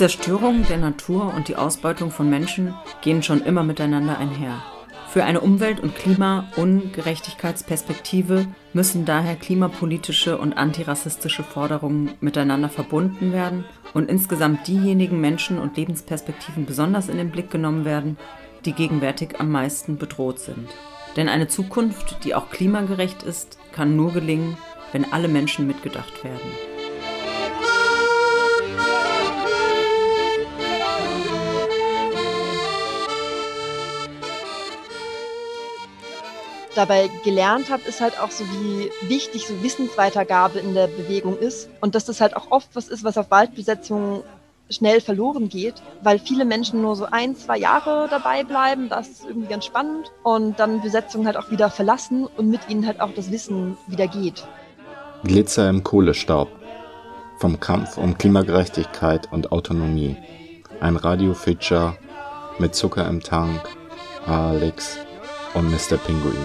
Zerstörung der Natur und die Ausbeutung von Menschen gehen schon immer miteinander einher. Für eine Umwelt- und Klima-Ungerechtigkeitsperspektive müssen daher klimapolitische und antirassistische Forderungen miteinander verbunden werden und insgesamt diejenigen Menschen und Lebensperspektiven besonders in den Blick genommen werden, die gegenwärtig am meisten bedroht sind. Denn eine Zukunft, die auch klimagerecht ist, kann nur gelingen, wenn alle Menschen mitgedacht werden. Dabei gelernt habe, ist halt auch so, wie wichtig so Wissensweitergabe in der Bewegung ist und dass das halt auch oft was ist, was auf Waldbesetzungen schnell verloren geht, weil viele Menschen nur so ein, zwei Jahre dabei bleiben. Das ist irgendwie ganz spannend. Und dann Besetzungen halt auch wieder verlassen und mit ihnen halt auch das Wissen wieder geht. Glitzer im Kohlestaub. Vom Kampf um Klimagerechtigkeit und Autonomie. Ein Radio-Feature mit Zucker im Tank, Alex und Mr. Pinguin.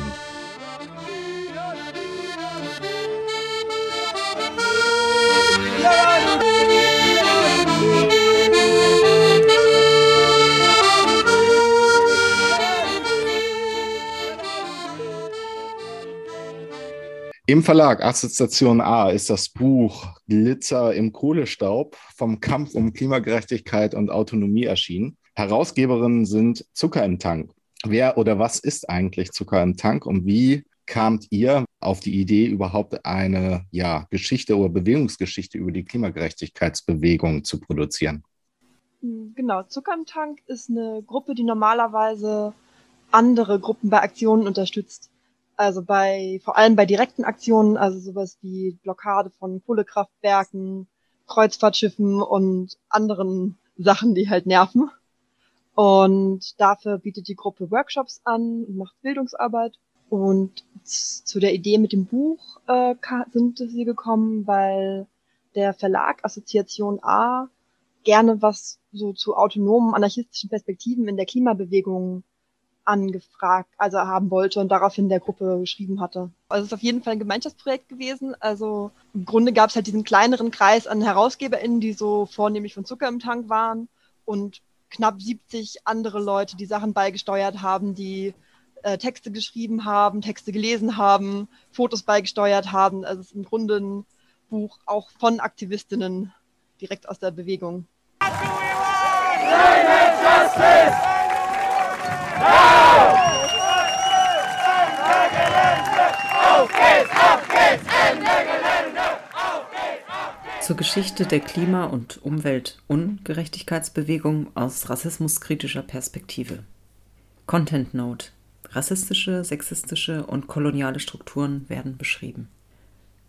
Im Verlag Assoziation A ist das Buch Glitzer im Kohlestaub vom Kampf um Klimagerechtigkeit und Autonomie erschienen. Herausgeberinnen sind Zucker im Tank. Wer oder was ist eigentlich Zucker im Tank und wie kamt ihr auf die Idee, überhaupt eine ja, Geschichte oder Bewegungsgeschichte über die Klimagerechtigkeitsbewegung zu produzieren? Genau, Zucker im Tank ist eine Gruppe, die normalerweise andere Gruppen bei Aktionen unterstützt. Also bei, vor allem bei direkten Aktionen, also sowas wie Blockade von Kohlekraftwerken, Kreuzfahrtschiffen und anderen Sachen, die halt nerven. Und dafür bietet die Gruppe Workshops an und macht Bildungsarbeit. Und zu der Idee mit dem Buch äh, sind sie gekommen, weil der Verlag Assoziation A gerne was so zu autonomen anarchistischen Perspektiven in der Klimabewegung angefragt, also haben wollte und daraufhin der Gruppe geschrieben hatte. Also es ist auf jeden Fall ein Gemeinschaftsprojekt gewesen. Also im Grunde gab es halt diesen kleineren Kreis an HerausgeberInnen, die so vornehmlich von Zucker im Tank waren und knapp 70 andere Leute, die Sachen beigesteuert haben, die äh, Texte geschrieben haben, Texte gelesen haben, Fotos beigesteuert haben. Also es ist im Grunde ein Buch auch von Aktivistinnen direkt aus der Bewegung. Justice! Zur Geschichte der Klima- und Umweltungerechtigkeitsbewegung aus rassismuskritischer Perspektive. Content Note. Rassistische, sexistische und koloniale Strukturen werden beschrieben.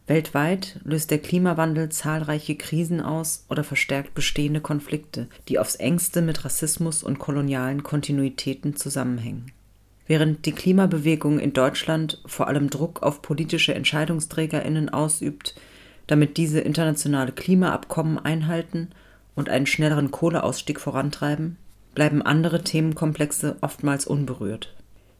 Weltweit löst der Klimawandel zahlreiche Krisen aus oder verstärkt bestehende Konflikte, die aufs engste mit Rassismus und kolonialen Kontinuitäten zusammenhängen. Während die Klimabewegung in Deutschland vor allem Druck auf politische Entscheidungsträgerinnen ausübt, damit diese internationale Klimaabkommen einhalten und einen schnelleren Kohleausstieg vorantreiben, bleiben andere Themenkomplexe oftmals unberührt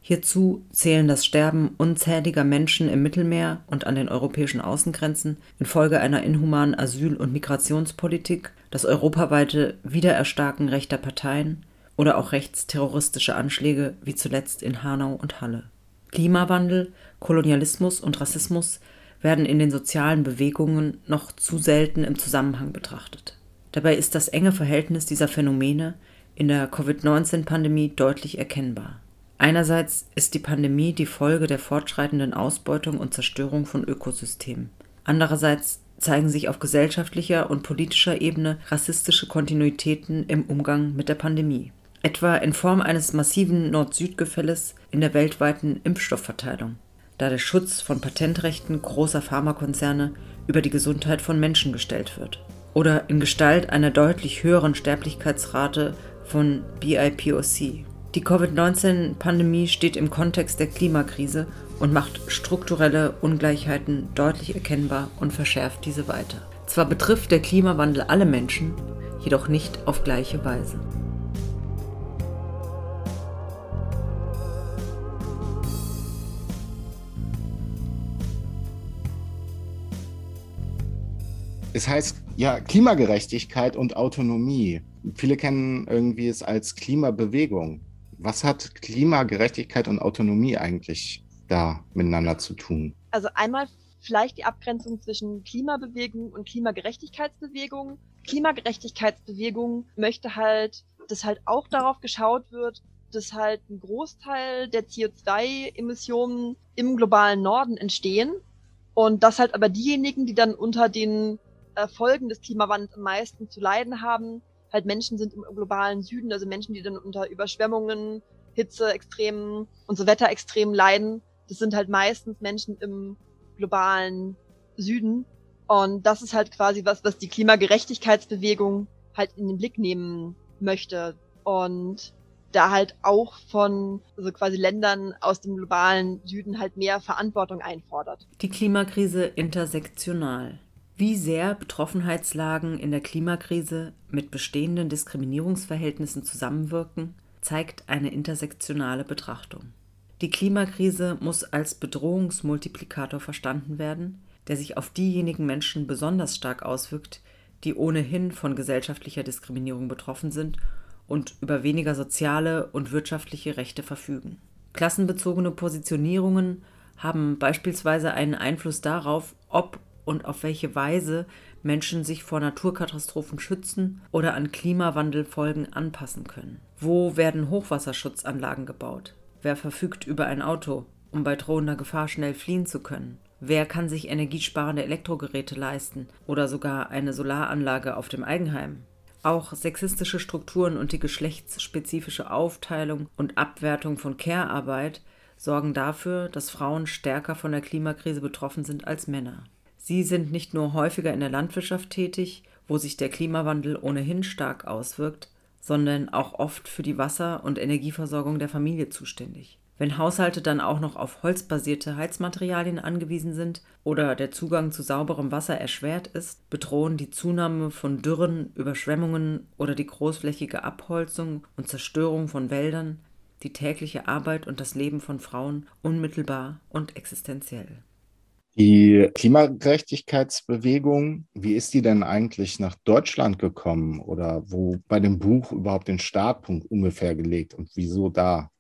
Hierzu zählen das Sterben unzähliger Menschen im Mittelmeer und an den europäischen Außengrenzen infolge einer inhumanen Asyl- und Migrationspolitik, das europaweite Wiedererstarken rechter Parteien oder auch rechtsterroristische Anschläge wie zuletzt in Hanau und Halle. Klimawandel, Kolonialismus und Rassismus werden in den sozialen Bewegungen noch zu selten im Zusammenhang betrachtet. Dabei ist das enge Verhältnis dieser Phänomene in der Covid-19-Pandemie deutlich erkennbar Einerseits ist die Pandemie die Folge der fortschreitenden Ausbeutung und Zerstörung von Ökosystemen. Andererseits zeigen sich auf gesellschaftlicher und politischer Ebene rassistische Kontinuitäten im Umgang mit der Pandemie, etwa in Form eines massiven Nord-Süd-Gefälles in der weltweiten Impfstoffverteilung, da der Schutz von Patentrechten großer Pharmakonzerne über die Gesundheit von Menschen gestellt wird, oder in Gestalt einer deutlich höheren Sterblichkeitsrate von BIPOC die Covid-19-Pandemie steht im Kontext der Klimakrise und macht strukturelle Ungleichheiten deutlich erkennbar und verschärft diese weiter. Zwar betrifft der Klimawandel alle Menschen, jedoch nicht auf gleiche Weise. Es heißt ja Klimagerechtigkeit und Autonomie. viele kennen irgendwie es als Klimabewegung. Was hat Klimagerechtigkeit und Autonomie eigentlich da miteinander zu tun? Also einmal vielleicht die Abgrenzung zwischen Klimabewegung und Klimagerechtigkeitsbewegung. Klimagerechtigkeitsbewegung möchte halt, dass halt auch darauf geschaut wird, dass halt ein Großteil der CO2-Emissionen im globalen Norden entstehen und dass halt aber diejenigen, die dann unter den äh, Folgen des Klimawandels am meisten zu leiden haben, halt Menschen sind im globalen Süden, also Menschen, die dann unter Überschwemmungen, Hitze, und so Wetterextremen leiden. Das sind halt meistens Menschen im globalen Süden. Und das ist halt quasi was, was die Klimagerechtigkeitsbewegung halt in den Blick nehmen möchte. Und da halt auch von also quasi Ländern aus dem globalen Süden halt mehr Verantwortung einfordert. Die Klimakrise intersektional. Wie sehr Betroffenheitslagen in der Klimakrise mit bestehenden Diskriminierungsverhältnissen zusammenwirken, zeigt eine intersektionale Betrachtung. Die Klimakrise muss als Bedrohungsmultiplikator verstanden werden, der sich auf diejenigen Menschen besonders stark auswirkt, die ohnehin von gesellschaftlicher Diskriminierung betroffen sind und über weniger soziale und wirtschaftliche Rechte verfügen. Klassenbezogene Positionierungen haben beispielsweise einen Einfluss darauf, ob und auf welche Weise Menschen sich vor Naturkatastrophen schützen oder an Klimawandelfolgen anpassen können. Wo werden Hochwasserschutzanlagen gebaut? Wer verfügt über ein Auto, um bei drohender Gefahr schnell fliehen zu können? Wer kann sich energiesparende Elektrogeräte leisten oder sogar eine Solaranlage auf dem Eigenheim? Auch sexistische Strukturen und die geschlechtsspezifische Aufteilung und Abwertung von Care-Arbeit sorgen dafür, dass Frauen stärker von der Klimakrise betroffen sind als Männer. Sie sind nicht nur häufiger in der Landwirtschaft tätig, wo sich der Klimawandel ohnehin stark auswirkt, sondern auch oft für die Wasser- und Energieversorgung der Familie zuständig. Wenn Haushalte dann auch noch auf holzbasierte Heizmaterialien angewiesen sind oder der Zugang zu sauberem Wasser erschwert ist, bedrohen die Zunahme von Dürren, Überschwemmungen oder die großflächige Abholzung und Zerstörung von Wäldern die tägliche Arbeit und das Leben von Frauen unmittelbar und existenziell. Die Klimagerechtigkeitsbewegung, wie ist die denn eigentlich nach Deutschland gekommen oder wo bei dem Buch überhaupt den Startpunkt ungefähr gelegt und wieso da?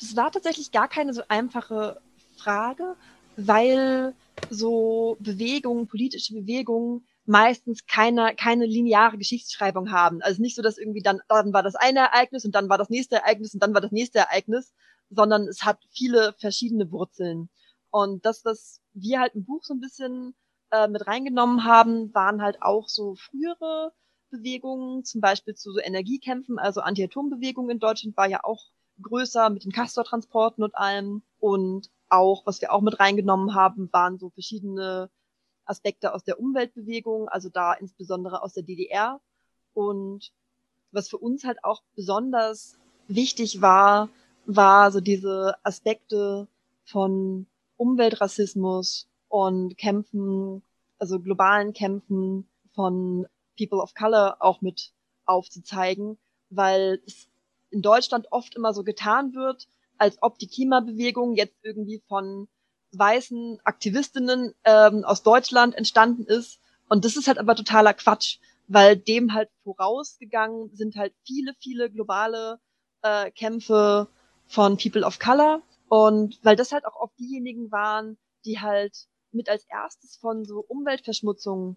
Das war tatsächlich gar keine so einfache Frage, weil so Bewegungen, politische Bewegungen meistens keine, keine lineare Geschichtsschreibung haben. Also nicht so, dass irgendwie dann, dann war das eine Ereignis und dann war das nächste Ereignis und dann war das nächste Ereignis, sondern es hat viele verschiedene Wurzeln. Und das, was wir halt im Buch so ein bisschen äh, mit reingenommen haben, waren halt auch so frühere Bewegungen, zum Beispiel zu so Energiekämpfen, also Anti-Atom-Bewegung in Deutschland war ja auch größer mit den Castor-Transporten und allem. Und auch, was wir auch mit reingenommen haben, waren so verschiedene Aspekte aus der Umweltbewegung, also da insbesondere aus der DDR. Und was für uns halt auch besonders wichtig war, war so diese Aspekte von Umweltrassismus und Kämpfen, also globalen Kämpfen von People of Color auch mit aufzuzeigen, weil es in Deutschland oft immer so getan wird, als ob die Klimabewegung jetzt irgendwie von weißen Aktivistinnen ähm, aus Deutschland entstanden ist. Und das ist halt aber totaler Quatsch, weil dem halt vorausgegangen sind halt viele, viele globale äh, Kämpfe von People of Color und weil das halt auch oft diejenigen waren, die halt mit als erstes von so Umweltverschmutzungen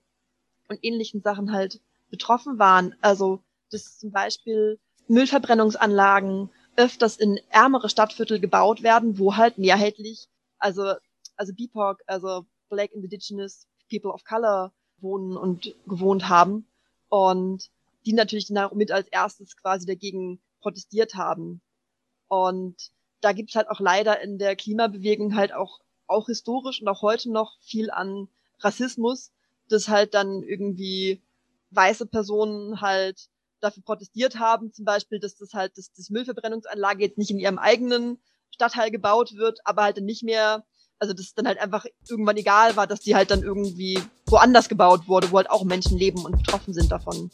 und ähnlichen Sachen halt betroffen waren. Also, dass zum Beispiel Müllverbrennungsanlagen öfters in ärmere Stadtviertel gebaut werden, wo halt mehrheitlich, also, also BIPOC, also Black Indigenous People of Color wohnen und gewohnt haben. Und die natürlich dann auch mit als erstes quasi dagegen protestiert haben. Und da gibt's halt auch leider in der Klimabewegung halt auch, auch historisch und auch heute noch viel an Rassismus, dass halt dann irgendwie weiße Personen halt dafür protestiert haben, zum Beispiel, dass das halt, dass das Müllverbrennungsanlage jetzt nicht in ihrem eigenen Stadtteil gebaut wird, aber halt dann nicht mehr, also dass es dann halt einfach irgendwann egal war, dass die halt dann irgendwie woanders gebaut wurde, wo halt auch Menschen leben und betroffen sind davon.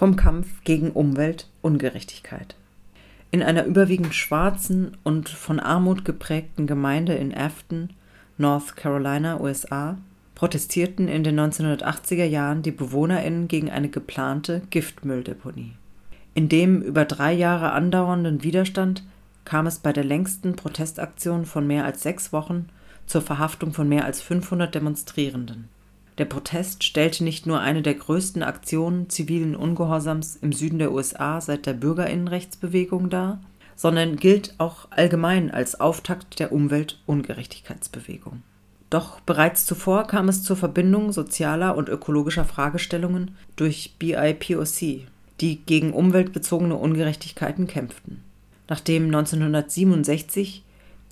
Vom Kampf gegen Umweltungerechtigkeit. In einer überwiegend schwarzen und von Armut geprägten Gemeinde in Afton, North Carolina, USA, protestierten in den 1980er Jahren die BewohnerInnen gegen eine geplante Giftmülldeponie. In dem über drei Jahre andauernden Widerstand kam es bei der längsten Protestaktion von mehr als sechs Wochen zur Verhaftung von mehr als 500 Demonstrierenden. Der Protest stellte nicht nur eine der größten Aktionen zivilen Ungehorsams im Süden der USA seit der Bürgerinnenrechtsbewegung dar, sondern gilt auch allgemein als Auftakt der Umweltungerechtigkeitsbewegung. Doch bereits zuvor kam es zur Verbindung sozialer und ökologischer Fragestellungen durch BIPOC, die gegen umweltbezogene Ungerechtigkeiten kämpften. Nachdem 1967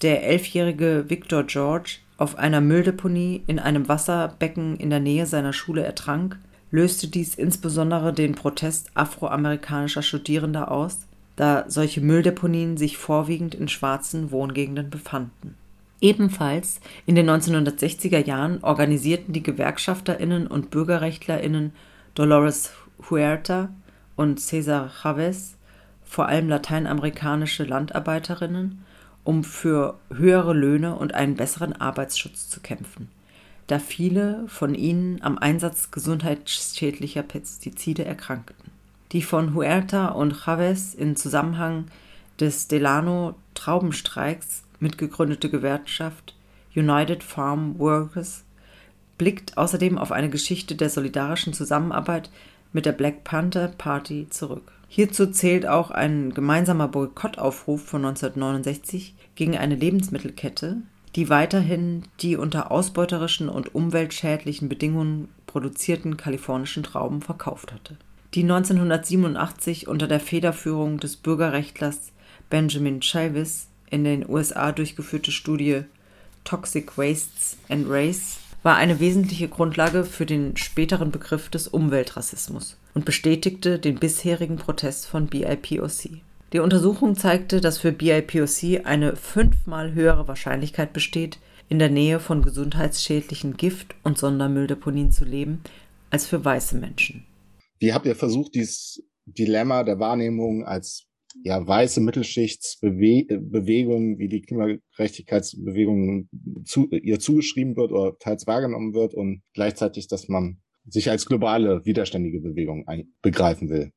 der elfjährige Victor George auf einer Mülldeponie in einem Wasserbecken in der Nähe seiner Schule ertrank, löste dies insbesondere den Protest afroamerikanischer Studierender aus, da solche Mülldeponien sich vorwiegend in schwarzen Wohngegenden befanden. Ebenfalls in den 1960er Jahren organisierten die Gewerkschafterinnen und Bürgerrechtlerinnen Dolores Huerta und Cesar Chavez vor allem lateinamerikanische Landarbeiterinnen um für höhere Löhne und einen besseren Arbeitsschutz zu kämpfen, da viele von ihnen am Einsatz gesundheitsschädlicher Pestizide erkrankten. Die von Huerta und Chavez in Zusammenhang des Delano-Traubenstreiks mitgegründete Gewerkschaft United Farm Workers blickt außerdem auf eine Geschichte der solidarischen Zusammenarbeit mit der Black Panther Party zurück. Hierzu zählt auch ein gemeinsamer Boykottaufruf von 1969 gegen eine Lebensmittelkette, die weiterhin die unter ausbeuterischen und umweltschädlichen Bedingungen produzierten kalifornischen Trauben verkauft hatte. Die 1987 unter der Federführung des Bürgerrechtlers Benjamin Chavis in den USA durchgeführte Studie Toxic Wastes and Race war eine wesentliche Grundlage für den späteren Begriff des Umweltrassismus und bestätigte den bisherigen Protest von BIPOC. Die Untersuchung zeigte, dass für BIPOC eine fünfmal höhere Wahrscheinlichkeit besteht, in der Nähe von gesundheitsschädlichen Gift- und Sondermülldeponien zu leben, als für weiße Menschen. Wie habt ihr versucht, dieses Dilemma der Wahrnehmung als ja, weiße Mittelschichtsbewegung, wie die Klimagerechtigkeitsbewegung zu, ihr zugeschrieben wird oder teils wahrgenommen wird und gleichzeitig, dass man sich als globale widerständige Bewegung begreifen will.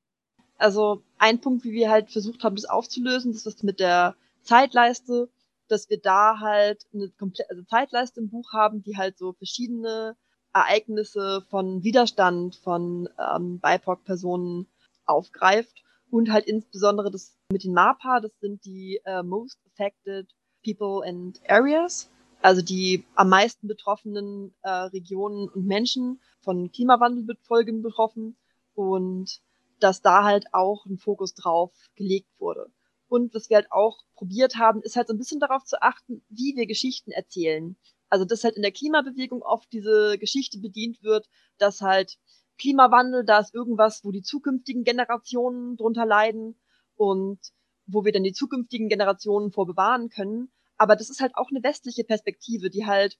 Also ein Punkt, wie wir halt versucht haben, das aufzulösen, das ist mit der Zeitleiste, dass wir da halt eine komplette also Zeitleiste im Buch haben, die halt so verschiedene Ereignisse von Widerstand von ähm, BIPOC-Personen aufgreift und halt insbesondere das mit den MAPA, das sind die äh, Most Affected People and Areas, also die am meisten betroffenen äh, Regionen und Menschen von Klimawandelfolgen betroffen und dass da halt auch ein Fokus drauf gelegt wurde. Und was wir halt auch probiert haben, ist halt so ein bisschen darauf zu achten, wie wir Geschichten erzählen. Also dass halt in der Klimabewegung oft diese Geschichte bedient wird, dass halt Klimawandel, da ist irgendwas, wo die zukünftigen Generationen drunter leiden und wo wir dann die zukünftigen Generationen vor bewahren können. Aber das ist halt auch eine westliche Perspektive, die halt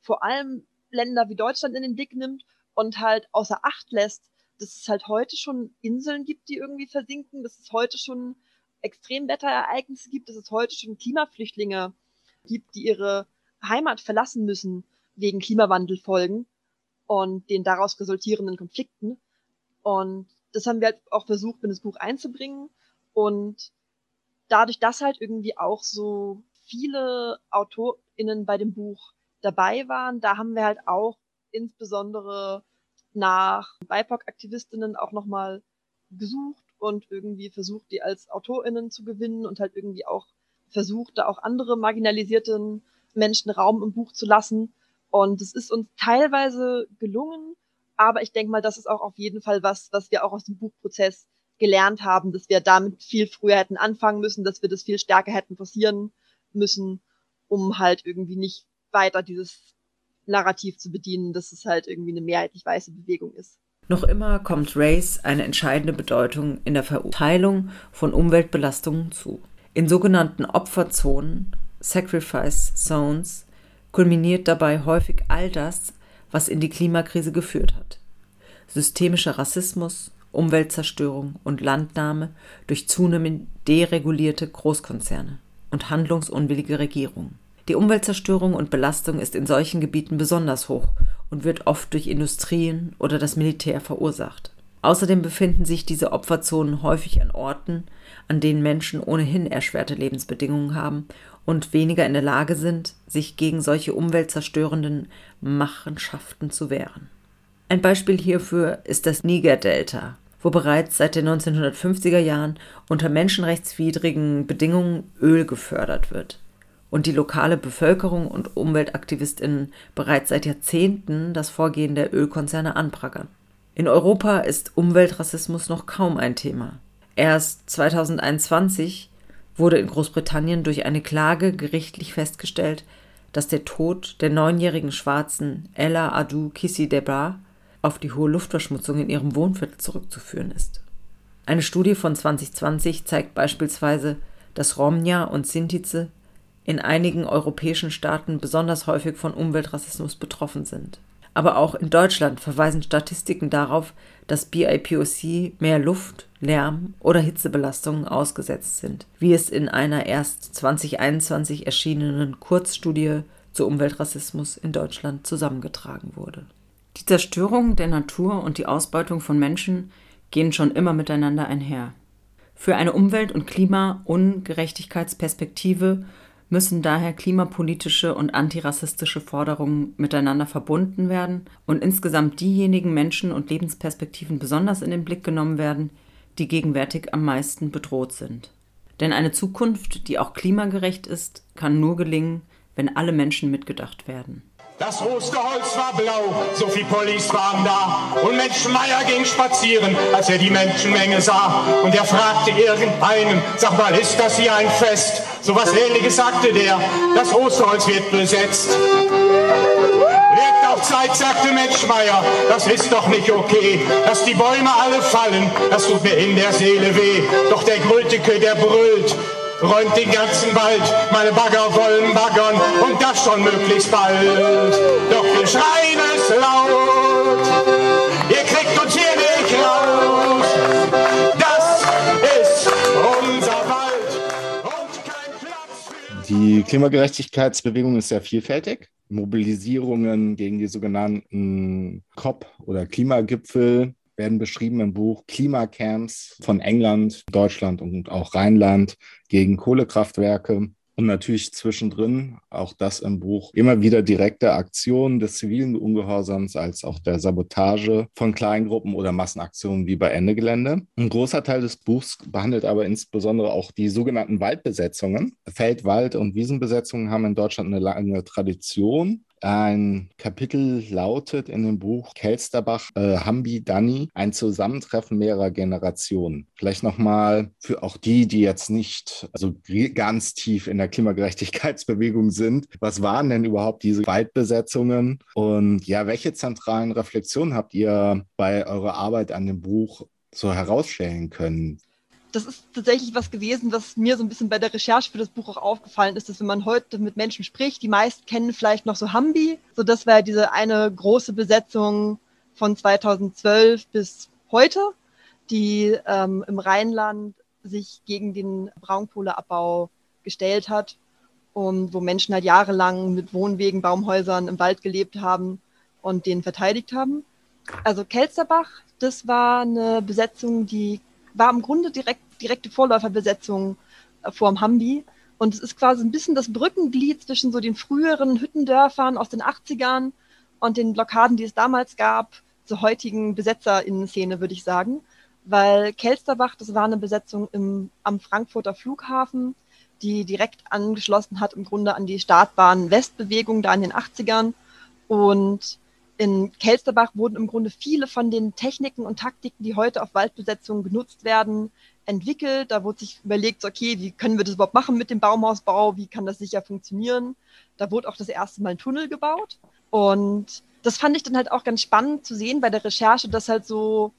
vor allem Länder wie Deutschland in den Blick nimmt und halt außer Acht lässt, dass es halt heute schon Inseln gibt, die irgendwie versinken, dass es heute schon Extremwetterereignisse gibt, dass es heute schon Klimaflüchtlinge gibt, die ihre Heimat verlassen müssen wegen Klimawandelfolgen und den daraus resultierenden Konflikten. Und das haben wir halt auch versucht, in das Buch einzubringen. Und dadurch, dass halt irgendwie auch so viele AutorInnen bei dem Buch dabei waren, da haben wir halt auch insbesondere nach BIPOC-Aktivistinnen auch nochmal gesucht und irgendwie versucht, die als AutorInnen zu gewinnen und halt irgendwie auch versucht, da auch andere marginalisierten Menschen Raum im Buch zu lassen. Und es ist uns teilweise gelungen, aber ich denke mal, das ist auch auf jeden Fall was, was wir auch aus dem Buchprozess gelernt haben, dass wir damit viel früher hätten anfangen müssen, dass wir das viel stärker hätten forcieren müssen, um halt irgendwie nicht weiter dieses Narrativ zu bedienen, dass es halt irgendwie eine mehrheitlich weiße Bewegung ist. Noch immer kommt Race eine entscheidende Bedeutung in der Verteilung von Umweltbelastungen zu. In sogenannten Opferzonen, Sacrifice Zones, kulminiert dabei häufig all das, was in die Klimakrise geführt hat. Systemischer Rassismus, Umweltzerstörung und Landnahme durch zunehmend deregulierte Großkonzerne und handlungsunwillige Regierungen. Die Umweltzerstörung und Belastung ist in solchen Gebieten besonders hoch und wird oft durch Industrien oder das Militär verursacht. Außerdem befinden sich diese Opferzonen häufig an Orten, an denen Menschen ohnehin erschwerte Lebensbedingungen haben und weniger in der Lage sind, sich gegen solche umweltzerstörenden Machenschaften zu wehren. Ein Beispiel hierfür ist das Niger-Delta, wo bereits seit den 1950er Jahren unter menschenrechtswidrigen Bedingungen Öl gefördert wird und die lokale Bevölkerung und Umweltaktivistinnen bereits seit Jahrzehnten das Vorgehen der Ölkonzerne anprangern. In Europa ist Umweltrassismus noch kaum ein Thema. Erst 2021 wurde in Großbritannien durch eine Klage gerichtlich festgestellt, dass der Tod der neunjährigen Schwarzen Ella Adu Kissi Debra auf die hohe Luftverschmutzung in ihrem Wohnviertel zurückzuführen ist. Eine Studie von 2020 zeigt beispielsweise, dass Romnia und Sintize in einigen europäischen Staaten besonders häufig von Umweltrassismus betroffen sind. Aber auch in Deutschland verweisen Statistiken darauf, dass BIPOC mehr Luft, Lärm oder Hitzebelastungen ausgesetzt sind, wie es in einer erst 2021 erschienenen Kurzstudie zu Umweltrassismus in Deutschland zusammengetragen wurde. Die Zerstörung der Natur und die Ausbeutung von Menschen gehen schon immer miteinander einher. Für eine Umwelt- und Klima-Ungerechtigkeitsperspektive müssen daher klimapolitische und antirassistische Forderungen miteinander verbunden werden und insgesamt diejenigen Menschen und Lebensperspektiven besonders in den Blick genommen werden, die gegenwärtig am meisten bedroht sind. Denn eine Zukunft, die auch klimagerecht ist, kann nur gelingen, wenn alle Menschen mitgedacht werden. Das Osterholz war blau, so viel Police waren da. Und Menschenmeier ging spazieren, als er die Menschenmenge sah. Und er fragte irgendeinen, sag mal, ist das hier ein Fest? So was ähnliches sagte der, das Osterholz wird besetzt. Wird auch Zeit, sagte Menschmeier, das ist doch nicht okay, dass die Bäume alle fallen, das tut mir in der Seele weh. Doch der Grülteke, der brüllt, räumt den ganzen Wald. Meine Bagger wollen baggern und das schon möglichst bald. Doch wir schreien es laut, ihr kriegt uns hier nicht raus. Das ist unser Wald und kein Platz für... Die Klimagerechtigkeitsbewegung ist sehr vielfältig. Mobilisierungen gegen die sogenannten COP oder Klimagipfel werden beschrieben im Buch Klimacamps von England, Deutschland und auch Rheinland gegen Kohlekraftwerke. Und natürlich zwischendrin, auch das im Buch, immer wieder direkte Aktionen des zivilen Ungehorsams als auch der Sabotage von Kleingruppen oder Massenaktionen wie bei Ende Gelände. Ein großer Teil des Buchs behandelt aber insbesondere auch die sogenannten Waldbesetzungen. Feld-, Wald- und Wiesenbesetzungen haben in Deutschland eine lange Tradition. Ein Kapitel lautet in dem Buch Kelsterbach, äh, Hambi Dani, ein Zusammentreffen mehrerer Generationen. Vielleicht nochmal für auch die, die jetzt nicht also ganz tief in der Klimagerechtigkeitsbewegung sind. Was waren denn überhaupt diese Waldbesetzungen? Und ja, welche zentralen Reflexionen habt ihr bei eurer Arbeit an dem Buch so herausstellen können? Das ist tatsächlich was gewesen, was mir so ein bisschen bei der Recherche für das Buch auch aufgefallen ist, dass wenn man heute mit Menschen spricht, die meisten kennen vielleicht noch so Hambi. So, das war ja diese eine große Besetzung von 2012 bis heute, die ähm, im Rheinland sich gegen den Braunkohleabbau gestellt hat und wo Menschen halt jahrelang mit Wohnwegen, Baumhäusern im Wald gelebt haben und den verteidigt haben. Also Kelsterbach, das war eine Besetzung, die war im Grunde direkt, direkte Vorläuferbesetzung äh, vorm Hambi. Und es ist quasi ein bisschen das Brückenglied zwischen so den früheren Hüttendörfern aus den 80ern und den Blockaden, die es damals gab, zur heutigen BesetzerInnen-Szene, würde ich sagen. Weil Kelsterbach, das war eine Besetzung im, am Frankfurter Flughafen, die direkt angeschlossen hat im Grunde an die Startbahn-Westbewegung da in den 80ern. Und in Kelsterbach wurden im Grunde viele von den Techniken und Taktiken, die heute auf Waldbesetzungen genutzt werden, entwickelt. Da wurde sich überlegt, okay, wie können wir das überhaupt machen mit dem Baumhausbau? Wie kann das sicher funktionieren? Da wurde auch das erste Mal ein Tunnel gebaut. Und das fand ich dann halt auch ganz spannend zu sehen bei der Recherche, dass halt so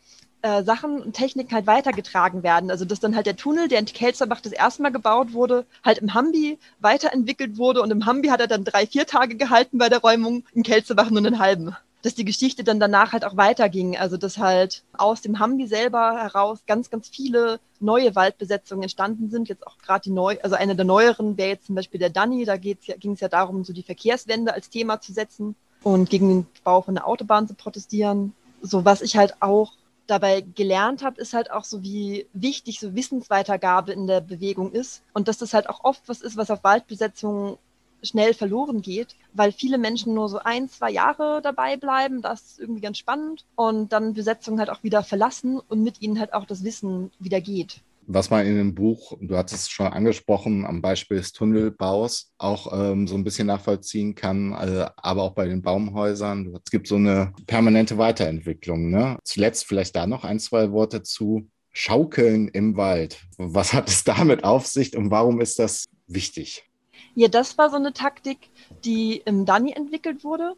äh, Sachen und Techniken halt weitergetragen werden. Also dass dann halt der Tunnel, der in Kelsterbach das erste Mal gebaut wurde, halt im Hambi weiterentwickelt wurde und im Hambi hat er dann drei, vier Tage gehalten bei der Räumung, in Kelsterbach nur einen halben. dass die Geschichte dann danach halt auch weiterging. Also dass halt aus dem Hambi selber heraus ganz, ganz viele neue Waldbesetzungen entstanden sind. Jetzt auch gerade die neu, also eine der neueren wäre jetzt zum Beispiel der Danny. Da ging es ja darum, so die Verkehrswende als Thema zu setzen und gegen den Bau von der Autobahn zu protestieren. So was ich halt auch dabei gelernt habe, ist halt auch so, wie wichtig so Wissensweitergabe in der Bewegung ist und dass das halt auch oft was ist, was auf Waldbesetzungen schnell verloren geht, weil viele Menschen nur so ein, zwei Jahre dabei bleiben. Das ist irgendwie ganz spannend. Und dann Besetzungen halt auch wieder verlassen und mit ihnen halt auch das Wissen wieder geht. Was man in dem Buch, du hattest es schon angesprochen, am Beispiel des Tunnelbaus auch ähm, so ein bisschen nachvollziehen kann, äh, aber auch bei den Baumhäusern. Es gibt so eine permanente Weiterentwicklung. Ne? Zuletzt vielleicht da noch ein, zwei Worte zu. Schaukeln im Wald. Was hat es damit auf sich und warum ist das wichtig? Ja, das war so eine Taktik, die im Dani entwickelt wurde.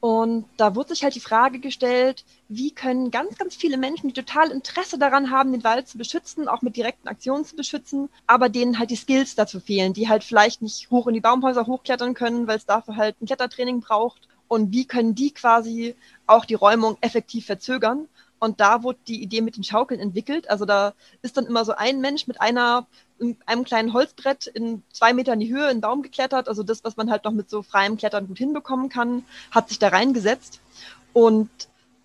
Und da wurde sich halt die Frage gestellt, wie können ganz, ganz viele Menschen, die total Interesse daran haben, den Wald zu beschützen, auch mit direkten Aktionen zu beschützen, aber denen halt die Skills dazu fehlen, die halt vielleicht nicht hoch in die Baumhäuser hochklettern können, weil es dafür halt ein Klettertraining braucht. Und wie können die quasi auch die Räumung effektiv verzögern? Und da wurde die Idee mit den Schaukeln entwickelt. Also da ist dann immer so ein Mensch mit einer, einem kleinen Holzbrett in zwei Meter in die Höhe in den Baum geklettert. Also das, was man halt noch mit so freiem Klettern gut hinbekommen kann, hat sich da reingesetzt. Und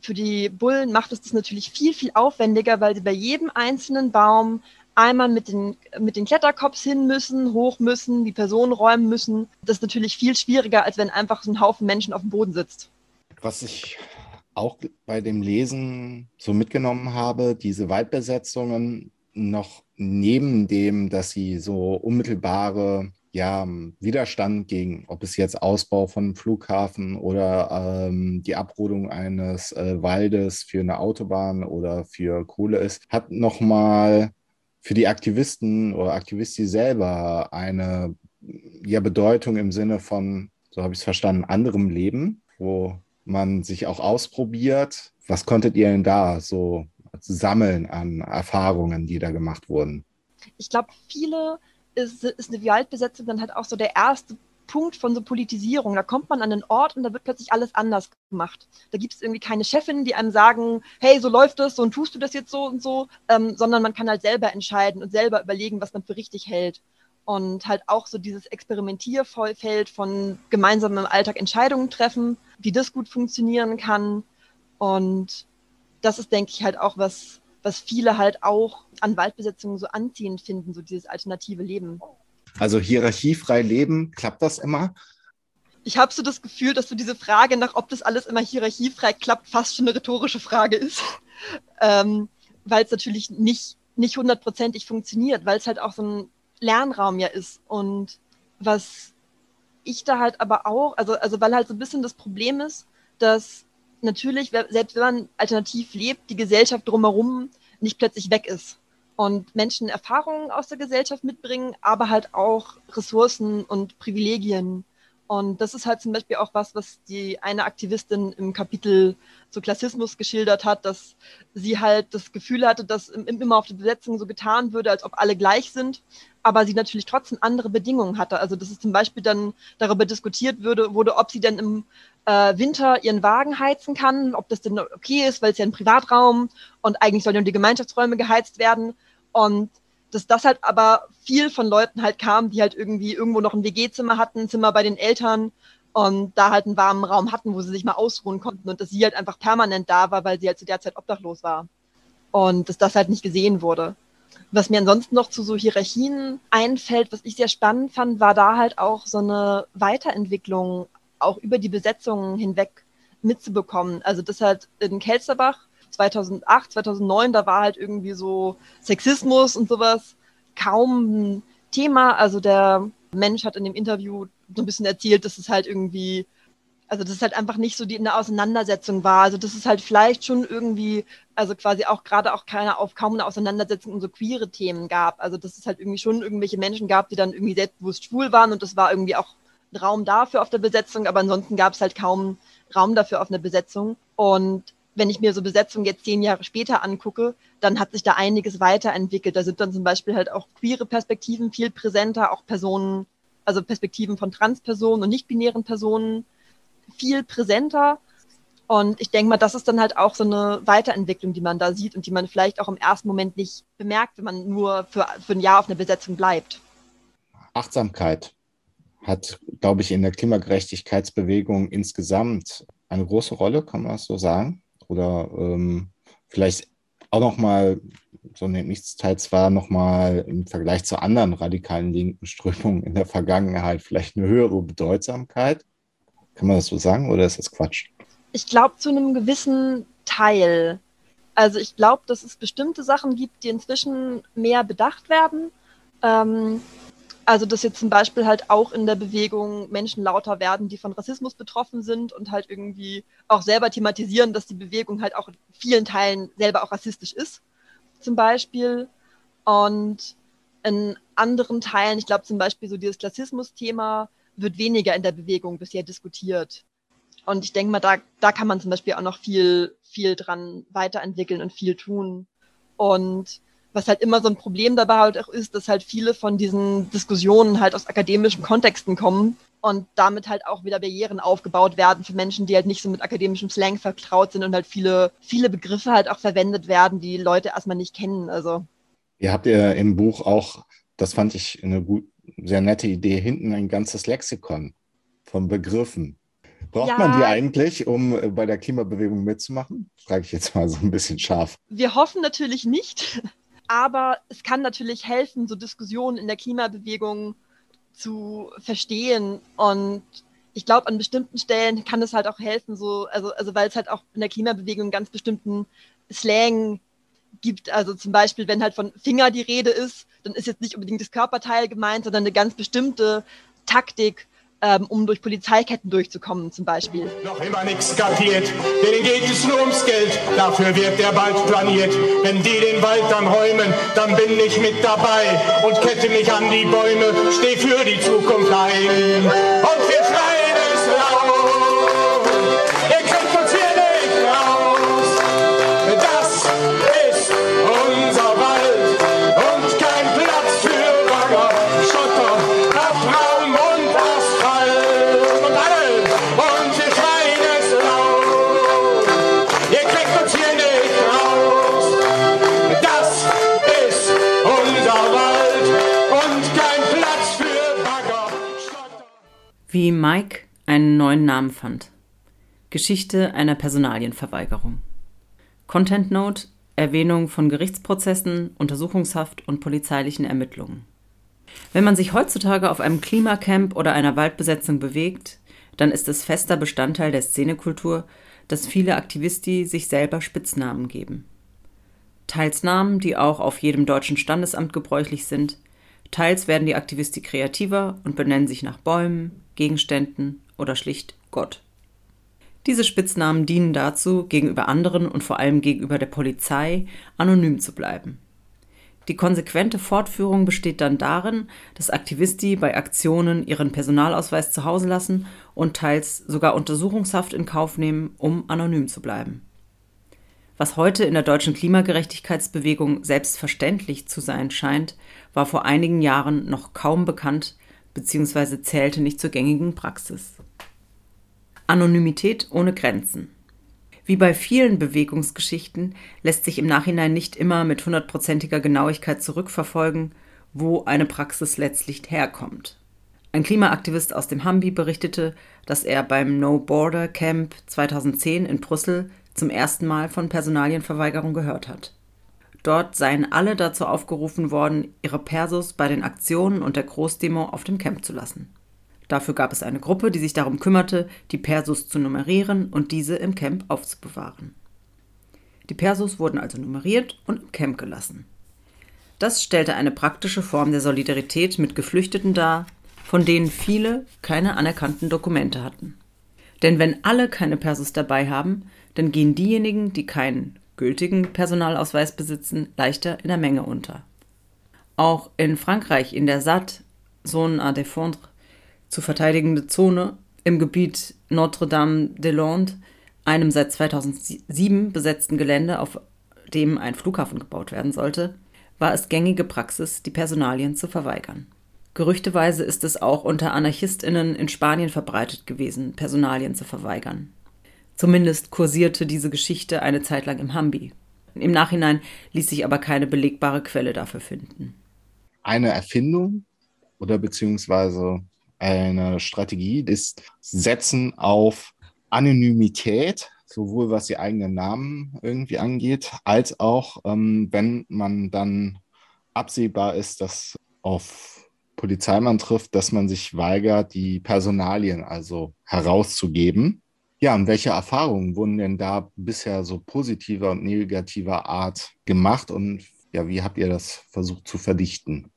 für die Bullen macht es das natürlich viel, viel aufwendiger, weil sie bei jedem einzelnen Baum einmal mit den, mit den Kletterkops hin müssen, hoch müssen, die Person räumen müssen. Das ist natürlich viel schwieriger, als wenn einfach so ein Haufen Menschen auf dem Boden sitzt. Was ich auch bei dem Lesen so mitgenommen habe, diese Waldbesetzungen noch neben dem, dass sie so unmittelbare ja, Widerstand gegen, ob es jetzt Ausbau von Flughafen oder ähm, die Abrodung eines äh, Waldes für eine Autobahn oder für Kohle ist, hat nochmal für die Aktivisten oder Aktivisti selber eine ja, Bedeutung im Sinne von, so habe ich es verstanden, anderem Leben, wo man sich auch ausprobiert. Was konntet ihr denn da so sammeln an Erfahrungen, die da gemacht wurden? Ich glaube, viele ist, ist eine Waldbesetzung dann halt auch so der erste Punkt von so Politisierung. Da kommt man an einen Ort und da wird plötzlich alles anders gemacht. Da gibt es irgendwie keine Chefin, die einem sagen, hey, so läuft es, so und tust du das jetzt so und so, ähm, sondern man kann halt selber entscheiden und selber überlegen, was man für richtig hält und halt auch so dieses Experimentierfeld von gemeinsam im Alltag Entscheidungen treffen, wie das gut funktionieren kann. Und das ist, denke ich, halt auch was, was viele halt auch an Waldbesetzungen so anziehend finden, so dieses alternative Leben. Also hierarchiefrei leben, klappt das immer? Ich habe so das Gefühl, dass so diese Frage nach, ob das alles immer hierarchiefrei klappt, fast schon eine rhetorische Frage ist. ähm, weil es natürlich nicht, nicht hundertprozentig funktioniert, weil es halt auch so ein Lernraum ja ist. Und was ich da halt aber auch, also, also weil halt so ein bisschen das Problem ist, dass natürlich, selbst wenn man alternativ lebt, die Gesellschaft drumherum nicht plötzlich weg ist. Und Menschen Erfahrungen aus der Gesellschaft mitbringen, aber halt auch Ressourcen und Privilegien. Und das ist halt zum Beispiel auch was, was die eine Aktivistin im Kapitel zu Klassismus geschildert hat, dass sie halt das Gefühl hatte, dass immer auf der Besetzung so getan würde, als ob alle gleich sind, aber sie natürlich trotzdem andere Bedingungen hatte. Also dass es zum Beispiel dann darüber diskutiert würde, wurde, ob sie denn im äh, Winter ihren Wagen heizen kann, ob das denn okay ist, weil es ja ein Privatraum und eigentlich sollen ja die Gemeinschaftsräume geheizt werden. Und dass das halt aber viel von Leuten halt kam, die halt irgendwie irgendwo noch ein WG-Zimmer hatten, ein Zimmer bei den Eltern und da halt einen warmen Raum hatten, wo sie sich mal ausruhen konnten und dass sie halt einfach permanent da war, weil sie halt zu der Zeit obdachlos war. Und dass das halt nicht gesehen wurde. Was mir ansonsten noch zu so Hierarchien einfällt, was ich sehr spannend fand, war da halt auch so eine Weiterentwicklung auch über die Besetzungen hinweg mitzubekommen. Also das halt in Kelsterbach 2008, 2009, da war halt irgendwie so Sexismus und sowas kaum ein Thema. Also der Mensch hat in dem Interview so ein bisschen erzählt, dass es halt irgendwie, also dass es halt einfach nicht so die in der Auseinandersetzung war. Also dass es halt vielleicht schon irgendwie, also quasi auch gerade auch keine auf kaum eine Auseinandersetzung um so queere Themen gab. Also dass es halt irgendwie schon irgendwelche Menschen gab, die dann irgendwie selbstbewusst schwul waren und das war irgendwie auch ein Raum dafür auf der Besetzung, aber ansonsten gab es halt kaum Raum dafür auf einer Besetzung. Und wenn ich mir so Besetzung jetzt zehn Jahre später angucke, dann hat sich da einiges weiterentwickelt. Da sind dann zum Beispiel halt auch queere Perspektiven viel präsenter, auch Personen, also Perspektiven von Transpersonen und nicht-binären Personen viel präsenter. Und ich denke mal, das ist dann halt auch so eine Weiterentwicklung, die man da sieht und die man vielleicht auch im ersten Moment nicht bemerkt, wenn man nur für, für ein Jahr auf einer Besetzung bleibt. Achtsamkeit hat, glaube ich, in der Klimagerechtigkeitsbewegung insgesamt eine große Rolle, kann man das so sagen? Oder ähm, vielleicht auch nochmal, so nehme ich es teils wahr, nochmal im Vergleich zu anderen radikalen linken Strömungen in der Vergangenheit vielleicht eine höhere Bedeutsamkeit? Kann man das so sagen oder ist das Quatsch? Ich glaube zu einem gewissen Teil. Also ich glaube, dass es bestimmte Sachen gibt, die inzwischen mehr bedacht werden. Ähm, also dass jetzt zum Beispiel halt auch in der Bewegung Menschen lauter werden, die von Rassismus betroffen sind und halt irgendwie auch selber thematisieren, dass die Bewegung halt auch in vielen Teilen selber auch rassistisch ist, zum Beispiel. Und in anderen Teilen, ich glaube zum Beispiel so dieses Klassismus-Thema, wird weniger in der Bewegung bisher diskutiert. Und ich denke mal, da, da kann man zum Beispiel auch noch viel, viel dran weiterentwickeln und viel tun. Und was halt immer so ein Problem dabei halt auch ist, dass halt viele von diesen Diskussionen halt aus akademischen Kontexten kommen und damit halt auch wieder Barrieren aufgebaut werden für Menschen, die halt nicht so mit akademischem Slang vertraut sind und halt viele, viele Begriffe halt auch verwendet werden, die Leute erstmal nicht kennen. Also. Ihr habt ja im Buch auch, das fand ich eine gut, sehr nette Idee, hinten ein ganzes Lexikon von Begriffen. Braucht ja. man die eigentlich, um äh, bei der Klimabewegung mitzumachen? Frage ich jetzt mal so ein bisschen scharf. Wir hoffen natürlich nicht, aber es kann natürlich helfen, so Diskussionen in der Klimabewegung zu verstehen und ich glaube, an bestimmten Stellen kann es halt auch helfen, so, also, also weil es halt auch in der Klimabewegung ganz bestimmten Slang gibt. Also zum Beispiel, wenn halt von Finger die Rede ist, dann ist jetzt nicht unbedingt das Körperteil gemeint, sondern eine ganz bestimmte Taktik ähm, um durch Polizeiketten durchzukommen zum Beispiel. Noch immer nichts kapiert, denen geht es nur ums Geld, dafür wird der Wald planiert. Wenn die den Wald dann räumen, dann bin ich mit dabei und kette mich an die Bäume, steh für die Zukunft ein. Und wir Wie Mike einen neuen Namen fand. Geschichte einer Personalienverweigerung. Content Note Erwähnung von Gerichtsprozessen, Untersuchungshaft und polizeilichen Ermittlungen. Wenn man sich heutzutage auf einem Klimacamp oder einer Waldbesetzung bewegt, dann ist es fester Bestandteil der Szenekultur, dass viele Aktivisti sich selber Spitznamen geben. Teils Namen, die auch auf jedem deutschen Standesamt gebräuchlich sind, teils werden die Aktivisti kreativer und benennen sich nach Bäumen, Gegenständen oder schlicht Gott. Diese Spitznamen dienen dazu, gegenüber anderen und vor allem gegenüber der Polizei anonym zu bleiben. Die konsequente Fortführung besteht dann darin, dass Aktivisti bei Aktionen ihren Personalausweis zu Hause lassen und teils sogar Untersuchungshaft in Kauf nehmen, um anonym zu bleiben. Was heute in der deutschen Klimagerechtigkeitsbewegung selbstverständlich zu sein scheint, war vor einigen Jahren noch kaum bekannt bzw. zählte nicht zur gängigen Praxis. Anonymität ohne Grenzen. Wie bei vielen Bewegungsgeschichten lässt sich im Nachhinein nicht immer mit hundertprozentiger Genauigkeit zurückverfolgen, wo eine Praxis letztlich herkommt. Ein Klimaaktivist aus dem Hambi berichtete, dass er beim No Border Camp 2010 in Brüssel zum ersten Mal von Personalienverweigerung gehört hat. Dort seien alle dazu aufgerufen worden, ihre Persos bei den Aktionen und der Großdemo auf dem Camp zu lassen. Dafür gab es eine Gruppe, die sich darum kümmerte, die Persos zu nummerieren und diese im Camp aufzubewahren. Die Persos wurden also nummeriert und im Camp gelassen. Das stellte eine praktische Form der Solidarität mit Geflüchteten dar, von denen viele keine anerkannten Dokumente hatten. Denn wenn alle keine Persos dabei haben, dann gehen diejenigen, die keinen gültigen Personalausweis besitzen, leichter in der Menge unter. Auch in Frankreich in der SAT, Zone à défendre, zu verteidigende Zone im Gebiet Notre-Dame-des-Landes, einem seit 2007 besetzten Gelände, auf dem ein Flughafen gebaut werden sollte, war es gängige Praxis, die Personalien zu verweigern. Gerüchteweise ist es auch unter AnarchistInnen in Spanien verbreitet gewesen, Personalien zu verweigern. Zumindest kursierte diese Geschichte eine Zeit lang im Hambi. Im Nachhinein ließ sich aber keine belegbare Quelle dafür finden. Eine Erfindung oder beziehungsweise eine Strategie ist Setzen auf Anonymität, sowohl was die eigenen Namen irgendwie angeht, als auch ähm, wenn man dann absehbar ist, dass auf Polizeimann trifft, dass man sich weigert, die Personalien also herauszugeben. Ja, und welche Erfahrungen wurden denn da bisher so positiver und negativer Art gemacht und ja, wie habt ihr das versucht zu verdichten?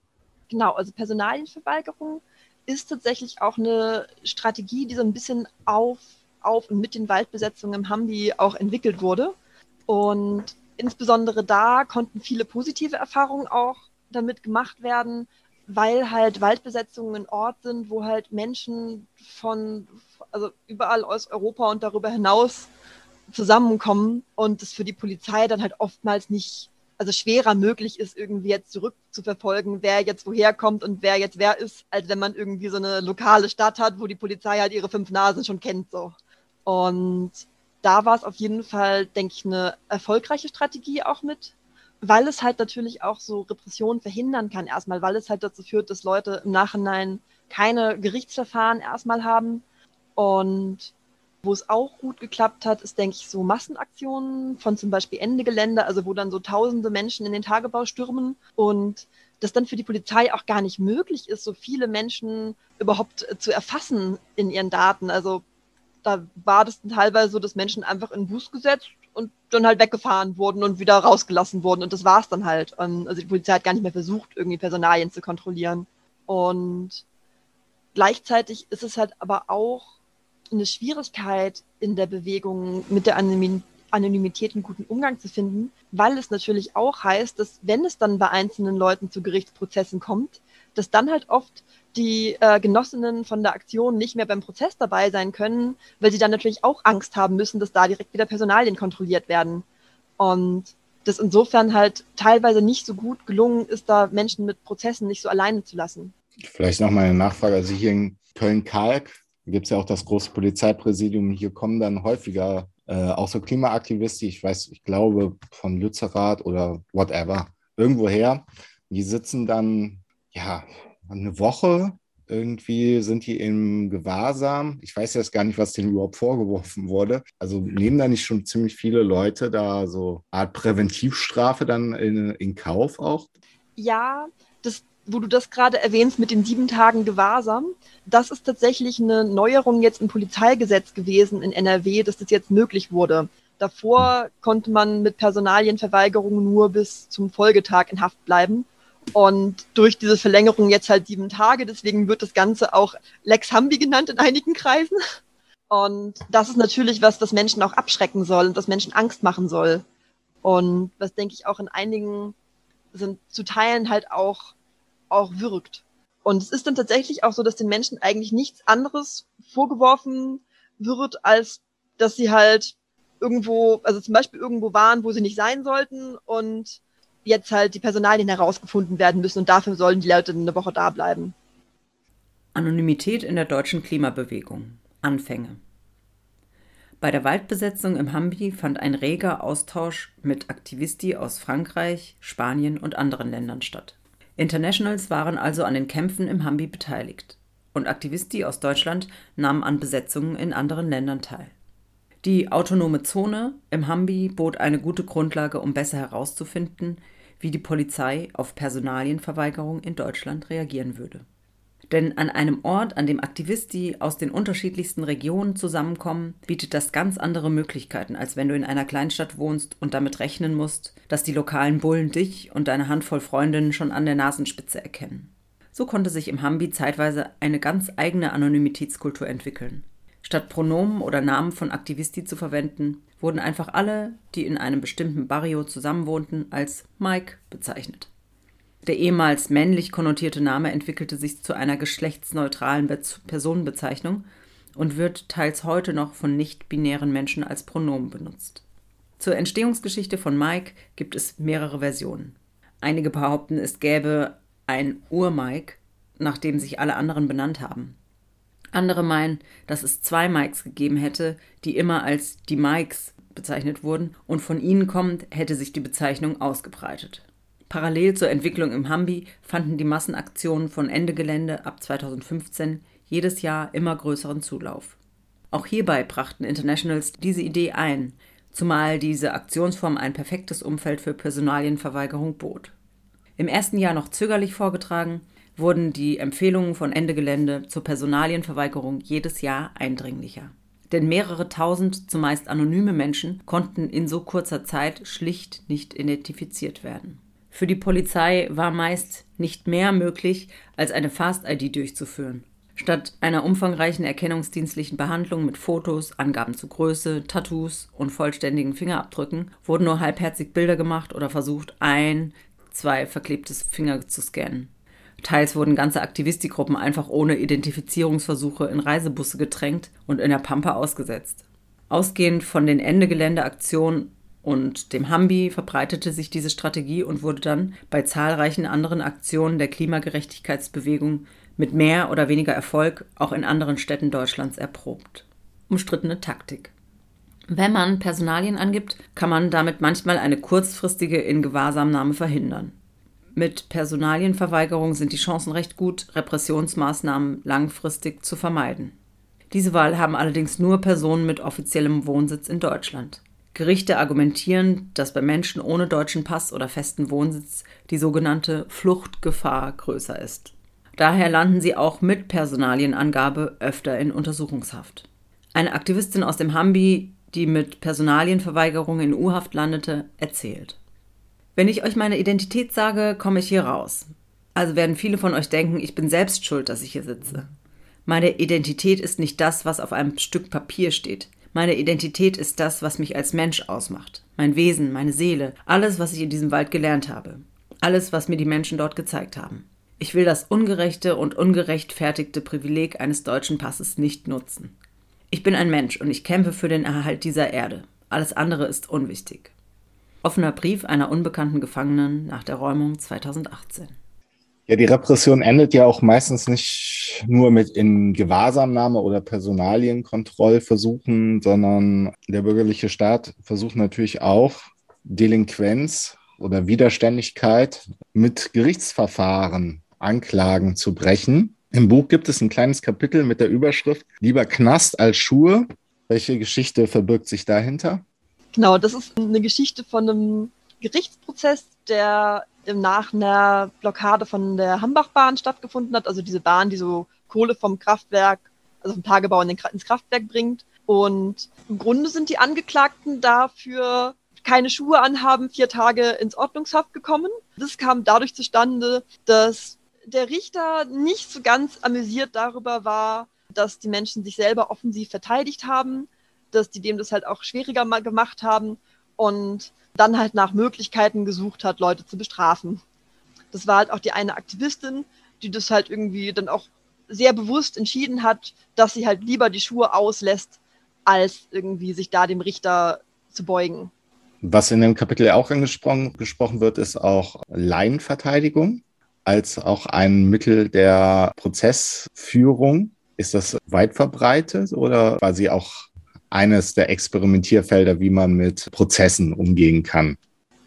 Genau, also Personalienverweigerung ist tatsächlich auch eine Strategie, die so ein bisschen auf, auf und mit den Waldbesetzungen im Hambi auch entwickelt wurde. Und insbesondere da konnten viele positive Erfahrungen auch damit gemacht werden, weil halt Waldbesetzungen ein Ort sind, wo halt Menschen von, also überall aus Europa und darüber hinaus zusammenkommen und es für die Polizei dann halt oftmals nicht, also schwerer möglich ist, irgendwie jetzt zurückzuverfolgen, wer jetzt woher kommt und wer jetzt wer ist, als wenn man irgendwie so eine lokale Stadt hat, wo die Polizei halt ihre fünf Nasen schon kennt, so. Und da war es auf jeden Fall, denke ich, eine erfolgreiche Strategie auch mit, weil es halt natürlich auch so Repressionen verhindern kann, erstmal, weil es halt dazu führt, dass Leute im Nachhinein keine Gerichtsverfahren erstmal haben. Und wo es auch gut geklappt hat, ist, denke ich, so Massenaktionen von zum Beispiel Ende Gelände, also wo dann so tausende Menschen in den Tagebau stürmen und das dann für die Polizei auch gar nicht möglich ist, so viele Menschen überhaupt zu erfassen in ihren Daten. Also da war das teilweise so, dass Menschen einfach in den Bus gesetzt und dann halt weggefahren wurden und wieder rausgelassen wurden. Und das war es dann halt. Also die Polizei hat gar nicht mehr versucht, irgendwie Personalien zu kontrollieren. Und gleichzeitig ist es halt aber auch eine Schwierigkeit in der Bewegung mit der Anonymität einen guten Umgang zu finden, weil es natürlich auch heißt, dass wenn es dann bei einzelnen Leuten zu Gerichtsprozessen kommt, dass dann halt oft die äh, Genossinnen von der Aktion nicht mehr beim Prozess dabei sein können, weil sie dann natürlich auch Angst haben müssen, dass da direkt wieder Personalien kontrolliert werden. Und das insofern halt teilweise nicht so gut gelungen ist, da Menschen mit Prozessen nicht so alleine zu lassen. Vielleicht noch mal eine Nachfrage. Also hier in Köln-Kalk gibt es ja auch das große Polizeipräsidium. Hier kommen dann häufiger äh, auch so Klimaaktivisten, ich weiß, ich glaube von Lützerath oder whatever, irgendwoher. Die sitzen dann, ja, eine Woche irgendwie sind die im Gewahrsam. Ich weiß jetzt gar nicht, was denen überhaupt vorgeworfen wurde. Also nehmen da nicht schon ziemlich viele Leute da so Art Präventivstrafe dann in, in Kauf auch? Ja, das, wo du das gerade erwähnst mit den sieben Tagen Gewahrsam, das ist tatsächlich eine Neuerung jetzt im Polizeigesetz gewesen in NRW, dass das jetzt möglich wurde. Davor konnte man mit Personalienverweigerung nur bis zum Folgetag in Haft bleiben. Und durch diese Verlängerung jetzt halt sieben Tage, deswegen wird das Ganze auch Lex Hambi genannt in einigen Kreisen. Und das ist natürlich was, das Menschen auch abschrecken soll und das Menschen Angst machen soll. Und was, denke ich, auch in einigen sind zu Teilen halt auch, auch wirkt. Und es ist dann tatsächlich auch so, dass den Menschen eigentlich nichts anderes vorgeworfen wird, als dass sie halt irgendwo, also zum Beispiel irgendwo waren, wo sie nicht sein sollten und jetzt halt die Personalien herausgefunden werden müssen und dafür sollen die Leute eine Woche da bleiben. Anonymität in der deutschen Klimabewegung. Anfänge. Bei der Waldbesetzung im Hambi fand ein reger Austausch mit Aktivisti aus Frankreich, Spanien und anderen Ländern statt. Internationals waren also an den Kämpfen im Hambi beteiligt und Aktivisti aus Deutschland nahmen an Besetzungen in anderen Ländern teil. Die autonome Zone im Hambi bot eine gute Grundlage, um besser herauszufinden, wie die Polizei auf Personalienverweigerung in Deutschland reagieren würde. Denn an einem Ort, an dem Aktivisti aus den unterschiedlichsten Regionen zusammenkommen, bietet das ganz andere Möglichkeiten, als wenn du in einer Kleinstadt wohnst und damit rechnen musst, dass die lokalen Bullen dich und deine Handvoll Freundinnen schon an der Nasenspitze erkennen. So konnte sich im Hambi zeitweise eine ganz eigene Anonymitätskultur entwickeln. Statt Pronomen oder Namen von Aktivisti zu verwenden, wurden einfach alle, die in einem bestimmten Barrio zusammenwohnten, als Mike bezeichnet. Der ehemals männlich konnotierte Name entwickelte sich zu einer geschlechtsneutralen Be Personenbezeichnung und wird teils heute noch von nicht-binären Menschen als Pronomen benutzt. Zur Entstehungsgeschichte von Mike gibt es mehrere Versionen. Einige behaupten, es gäbe ein Ur-Mike, nach dem sich alle anderen benannt haben. Andere meinen, dass es zwei Mikes gegeben hätte, die immer als die Mikes bezeichnet wurden und von ihnen kommend hätte sich die Bezeichnung ausgebreitet. Parallel zur Entwicklung im Hambi fanden die Massenaktionen von Ende Gelände ab 2015 jedes Jahr immer größeren Zulauf. Auch hierbei brachten Internationals diese Idee ein, zumal diese Aktionsform ein perfektes Umfeld für Personalienverweigerung bot. Im ersten Jahr noch zögerlich vorgetragen, wurden die Empfehlungen von Ende Gelände zur Personalienverweigerung jedes Jahr eindringlicher. Denn mehrere tausend, zumeist anonyme Menschen konnten in so kurzer Zeit schlicht nicht identifiziert werden. Für die Polizei war meist nicht mehr möglich, als eine Fast-ID durchzuführen. Statt einer umfangreichen erkennungsdienstlichen Behandlung mit Fotos, Angaben zu Größe, Tattoos und vollständigen Fingerabdrücken wurden nur halbherzig Bilder gemacht oder versucht, ein, zwei verklebtes Finger zu scannen. Teils wurden ganze Aktivistikgruppen einfach ohne Identifizierungsversuche in Reisebusse gedrängt und in der Pampa ausgesetzt. Ausgehend von den Ende-Gelände-Aktionen und dem Hambi verbreitete sich diese Strategie und wurde dann bei zahlreichen anderen Aktionen der Klimagerechtigkeitsbewegung mit mehr oder weniger Erfolg auch in anderen Städten Deutschlands erprobt. Umstrittene Taktik. Wenn man Personalien angibt, kann man damit manchmal eine kurzfristige Ingewahrsamnahme verhindern. Mit Personalienverweigerung sind die Chancen recht gut, Repressionsmaßnahmen langfristig zu vermeiden. Diese Wahl haben allerdings nur Personen mit offiziellem Wohnsitz in Deutschland. Gerichte argumentieren, dass bei Menschen ohne deutschen Pass oder festen Wohnsitz die sogenannte Fluchtgefahr größer ist. Daher landen sie auch mit Personalienangabe öfter in Untersuchungshaft. Eine Aktivistin aus dem Hambi, die mit Personalienverweigerung in U-Haft landete, erzählt. Wenn ich euch meine Identität sage, komme ich hier raus. Also werden viele von euch denken, ich bin selbst schuld, dass ich hier sitze. Meine Identität ist nicht das, was auf einem Stück Papier steht. Meine Identität ist das, was mich als Mensch ausmacht. Mein Wesen, meine Seele, alles, was ich in diesem Wald gelernt habe. Alles, was mir die Menschen dort gezeigt haben. Ich will das ungerechte und ungerechtfertigte Privileg eines deutschen Passes nicht nutzen. Ich bin ein Mensch und ich kämpfe für den Erhalt dieser Erde. Alles andere ist unwichtig. Offener Brief einer unbekannten Gefangenen nach der Räumung 2018. Ja, die Repression endet ja auch meistens nicht nur mit in Gewahrsamnahme oder Personalienkontrollversuchen, sondern der bürgerliche Staat versucht natürlich auch Delinquenz oder Widerständigkeit mit Gerichtsverfahren Anklagen zu brechen. Im Buch gibt es ein kleines Kapitel mit der Überschrift Lieber Knast als Schuhe. Welche Geschichte verbirgt sich dahinter? Genau, das ist eine Geschichte von einem Gerichtsprozess, der nach einer Blockade von der Hambachbahn stattgefunden hat. Also diese Bahn, die so Kohle vom Kraftwerk, also vom Tagebau ins Kraftwerk bringt. Und im Grunde sind die Angeklagten dafür keine Schuhe anhaben, vier Tage ins Ordnungshaft gekommen. Das kam dadurch zustande, dass der Richter nicht so ganz amüsiert darüber war, dass die Menschen sich selber offensiv verteidigt haben, dass die dem das halt auch schwieriger gemacht haben und dann halt nach Möglichkeiten gesucht hat, Leute zu bestrafen. Das war halt auch die eine Aktivistin, die das halt irgendwie dann auch sehr bewusst entschieden hat, dass sie halt lieber die Schuhe auslässt, als irgendwie sich da dem Richter zu beugen. Was in dem Kapitel auch angesprochen gesprochen wird, ist auch Laienverteidigung als auch ein Mittel der Prozessführung. Ist das weit verbreitet oder quasi auch eines der Experimentierfelder, wie man mit Prozessen umgehen kann?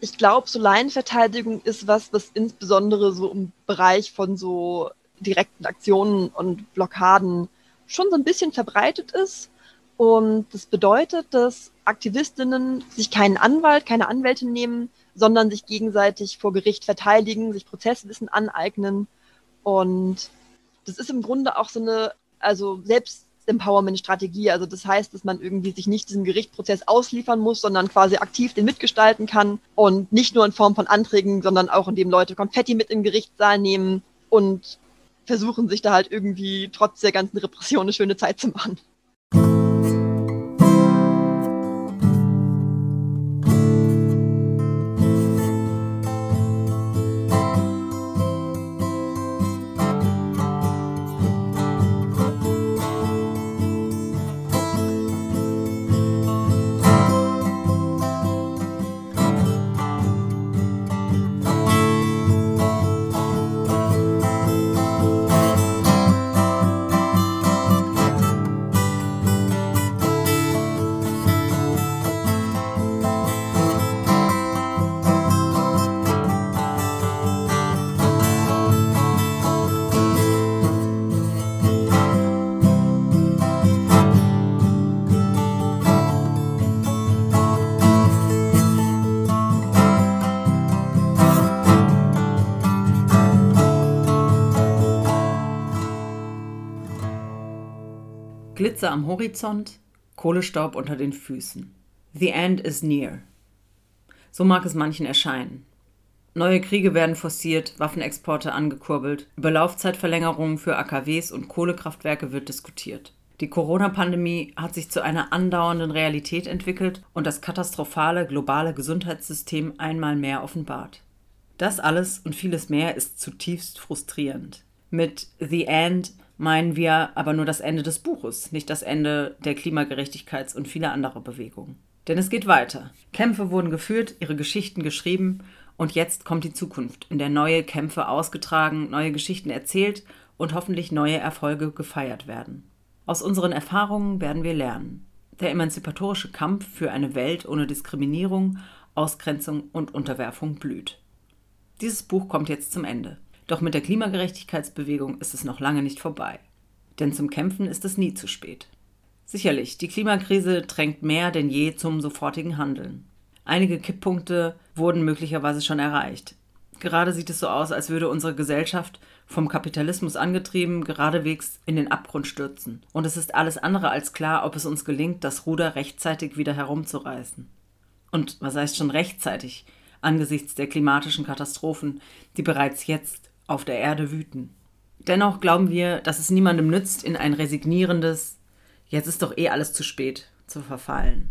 Ich glaube, so Laienverteidigung ist was, was insbesondere so im Bereich von so direkten Aktionen und Blockaden schon so ein bisschen verbreitet ist. Und das bedeutet, dass Aktivistinnen sich keinen Anwalt, keine Anwältin nehmen, sondern sich gegenseitig vor Gericht verteidigen, sich Prozesswissen aneignen. Und das ist im Grunde auch so eine, also selbst Empowerment-Strategie. Also das heißt, dass man irgendwie sich nicht diesem Gerichtsprozess ausliefern muss, sondern quasi aktiv den mitgestalten kann und nicht nur in Form von Anträgen, sondern auch indem Leute Konfetti mit den Gerichtssaal nehmen und versuchen sich da halt irgendwie trotz der ganzen Repression eine schöne Zeit zu machen. Glitzer am Horizont, Kohlestaub unter den Füßen. The end is near. So mag es manchen erscheinen. Neue Kriege werden forciert, Waffenexporte angekurbelt, über Laufzeitverlängerungen für AKWs und Kohlekraftwerke wird diskutiert. Die Corona-Pandemie hat sich zu einer andauernden Realität entwickelt und das katastrophale globale Gesundheitssystem einmal mehr offenbart. Das alles und vieles mehr ist zutiefst frustrierend. Mit The End meinen wir aber nur das Ende des Buches, nicht das Ende der Klimagerechtigkeits- und vieler anderer Bewegungen. Denn es geht weiter. Kämpfe wurden geführt, ihre Geschichten geschrieben und jetzt kommt die Zukunft, in der neue Kämpfe ausgetragen, neue Geschichten erzählt und hoffentlich neue Erfolge gefeiert werden. Aus unseren Erfahrungen werden wir lernen. Der emanzipatorische Kampf für eine Welt ohne Diskriminierung, Ausgrenzung und Unterwerfung blüht. Dieses Buch kommt jetzt zum Ende. Doch mit der Klimagerechtigkeitsbewegung ist es noch lange nicht vorbei. Denn zum Kämpfen ist es nie zu spät. Sicherlich, die Klimakrise drängt mehr denn je zum sofortigen Handeln. Einige Kipppunkte wurden möglicherweise schon erreicht. Gerade sieht es so aus, als würde unsere Gesellschaft vom Kapitalismus angetrieben geradewegs in den Abgrund stürzen. Und es ist alles andere als klar, ob es uns gelingt, das Ruder rechtzeitig wieder herumzureißen. Und was heißt schon rechtzeitig angesichts der klimatischen Katastrophen, die bereits jetzt auf der Erde wüten. Dennoch glauben wir, dass es niemandem nützt, in ein resignierendes Jetzt ist doch eh alles zu spät zu verfallen.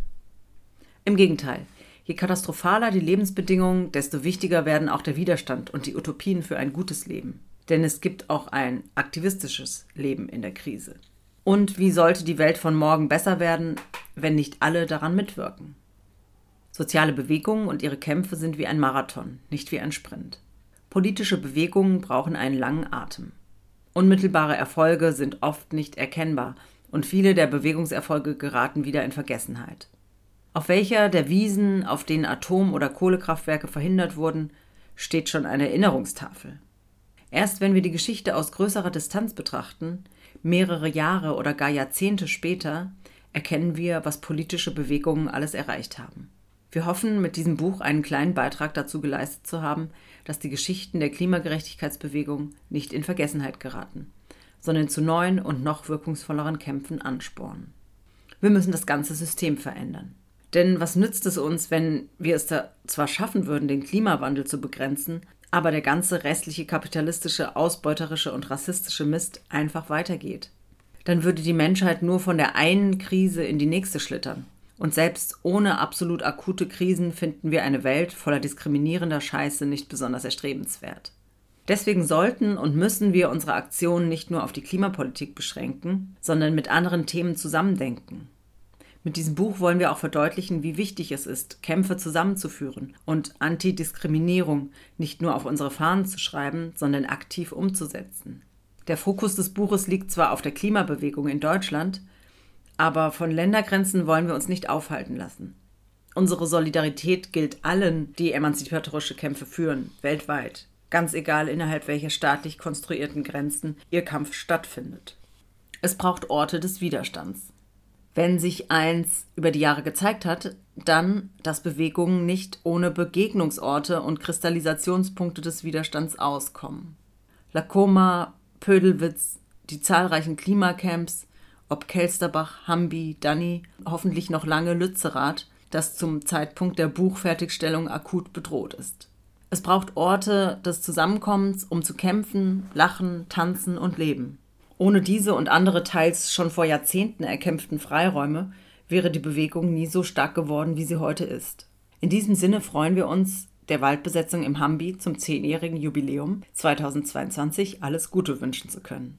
Im Gegenteil, Je katastrophaler die Lebensbedingungen, desto wichtiger werden auch der Widerstand und die Utopien für ein gutes Leben. Denn es gibt auch ein aktivistisches Leben in der Krise. Und wie sollte die Welt von morgen besser werden, wenn nicht alle daran mitwirken? Soziale Bewegungen und ihre Kämpfe sind wie ein Marathon, nicht wie ein Sprint. Politische Bewegungen brauchen einen langen Atem. Unmittelbare Erfolge sind oft nicht erkennbar und viele der Bewegungserfolge geraten wieder in Vergessenheit. Auf welcher der Wiesen, auf denen Atom- oder Kohlekraftwerke verhindert wurden, steht schon eine Erinnerungstafel. Erst wenn wir die Geschichte aus größerer Distanz betrachten, mehrere Jahre oder gar Jahrzehnte später, erkennen wir, was politische Bewegungen alles erreicht haben. Wir hoffen, mit diesem Buch einen kleinen Beitrag dazu geleistet zu haben, dass die Geschichten der Klimagerechtigkeitsbewegung nicht in Vergessenheit geraten, sondern zu neuen und noch wirkungsvolleren Kämpfen anspornen. Wir müssen das ganze System verändern. Denn was nützt es uns, wenn wir es zwar schaffen würden, den Klimawandel zu begrenzen, aber der ganze restliche kapitalistische, ausbeuterische und rassistische Mist einfach weitergeht? Dann würde die Menschheit nur von der einen Krise in die nächste schlittern. Und selbst ohne absolut akute Krisen finden wir eine Welt voller diskriminierender Scheiße nicht besonders erstrebenswert. Deswegen sollten und müssen wir unsere Aktionen nicht nur auf die Klimapolitik beschränken, sondern mit anderen Themen zusammendenken. Mit diesem Buch wollen wir auch verdeutlichen, wie wichtig es ist, Kämpfe zusammenzuführen und Antidiskriminierung nicht nur auf unsere Fahnen zu schreiben, sondern aktiv umzusetzen. Der Fokus des Buches liegt zwar auf der Klimabewegung in Deutschland, aber von Ländergrenzen wollen wir uns nicht aufhalten lassen. Unsere Solidarität gilt allen, die emanzipatorische Kämpfe führen, weltweit, ganz egal innerhalb welcher staatlich konstruierten Grenzen ihr Kampf stattfindet. Es braucht Orte des Widerstands wenn sich eins über die Jahre gezeigt hat, dann, dass Bewegungen nicht ohne Begegnungsorte und Kristallisationspunkte des Widerstands auskommen. Lacoma, Pödelwitz, die zahlreichen Klimacamps, ob Kelsterbach, Hambi, Danny, hoffentlich noch lange Lützerath, das zum Zeitpunkt der Buchfertigstellung akut bedroht ist. Es braucht Orte des Zusammenkommens, um zu kämpfen, lachen, tanzen und leben. Ohne diese und andere teils schon vor Jahrzehnten erkämpften Freiräume wäre die Bewegung nie so stark geworden, wie sie heute ist. In diesem Sinne freuen wir uns, der Waldbesetzung im Hambi zum zehnjährigen Jubiläum 2022 alles Gute wünschen zu können.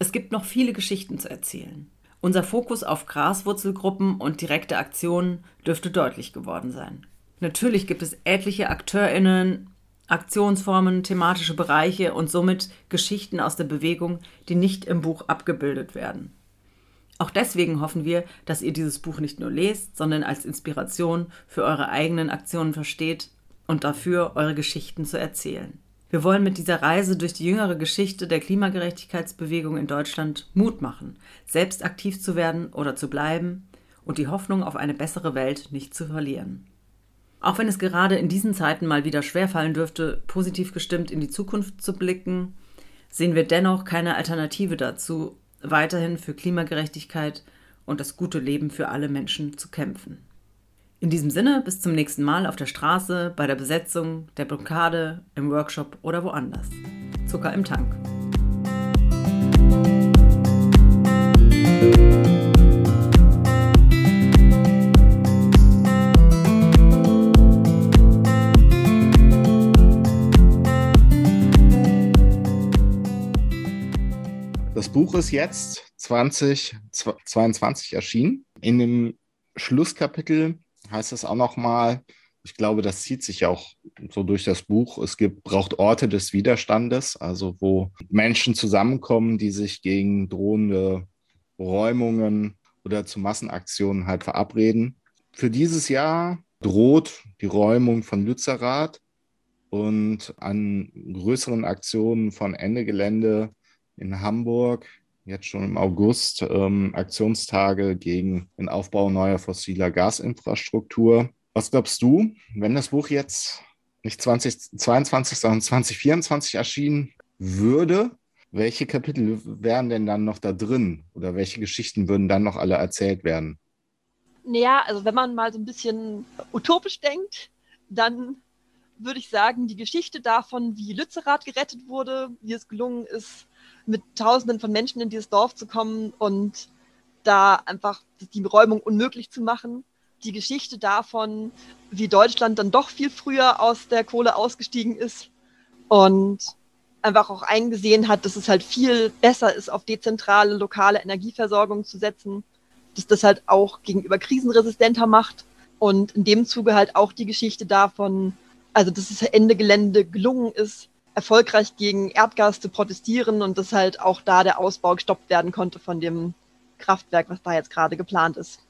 Es gibt noch viele Geschichten zu erzählen. Unser Fokus auf Graswurzelgruppen und direkte Aktionen dürfte deutlich geworden sein. Natürlich gibt es etliche AkteurInnen Aktionsformen, thematische Bereiche und somit Geschichten aus der Bewegung, die nicht im Buch abgebildet werden. Auch deswegen hoffen wir, dass ihr dieses Buch nicht nur lest, sondern als Inspiration für eure eigenen Aktionen versteht und dafür eure Geschichten zu erzählen. Wir wollen mit dieser Reise durch die jüngere Geschichte der Klimagerechtigkeitsbewegung in Deutschland Mut machen, selbst aktiv zu werden oder zu bleiben und die Hoffnung auf eine bessere Welt nicht zu verlieren. Auch wenn es gerade in diesen Zeiten mal wieder schwerfallen dürfte, positiv gestimmt in die Zukunft zu blicken, sehen wir dennoch keine Alternative dazu, weiterhin für Klimagerechtigkeit und das gute Leben für alle Menschen zu kämpfen. In diesem Sinne, bis zum nächsten Mal auf der Straße, bei der Besetzung, der Blockade, im Workshop oder woanders. Zucker im Tank. Das Buch ist jetzt 2022 erschienen. In dem Schlusskapitel heißt es auch nochmal, ich glaube, das zieht sich auch so durch das Buch. Es gibt, braucht Orte des Widerstandes, also wo Menschen zusammenkommen, die sich gegen drohende Räumungen oder zu Massenaktionen halt verabreden. Für dieses Jahr droht die Räumung von Lützerath und an größeren Aktionen von Ende Gelände in Hamburg, jetzt schon im August, ähm, Aktionstage gegen den Aufbau neuer fossiler Gasinfrastruktur. Was glaubst du, wenn das Buch jetzt nicht 2022, sondern 2024 erschienen würde, welche Kapitel wären denn dann noch da drin oder welche Geschichten würden dann noch alle erzählt werden? Naja, also wenn man mal so ein bisschen utopisch denkt, dann würde ich sagen, die Geschichte davon, wie Lützerath gerettet wurde, wie es gelungen ist, mit Tausenden von Menschen in dieses Dorf zu kommen und da einfach die Räumung unmöglich zu machen. Die Geschichte davon, wie Deutschland dann doch viel früher aus der Kohle ausgestiegen ist und einfach auch eingesehen hat, dass es halt viel besser ist, auf dezentrale, lokale Energieversorgung zu setzen, dass das halt auch gegenüber krisenresistenter macht und in dem Zuge halt auch die Geschichte davon, also dass es Ende Gelände gelungen ist, erfolgreich gegen Erdgas zu protestieren und dass halt auch da der Ausbau gestoppt werden konnte von dem Kraftwerk, was da jetzt gerade geplant ist.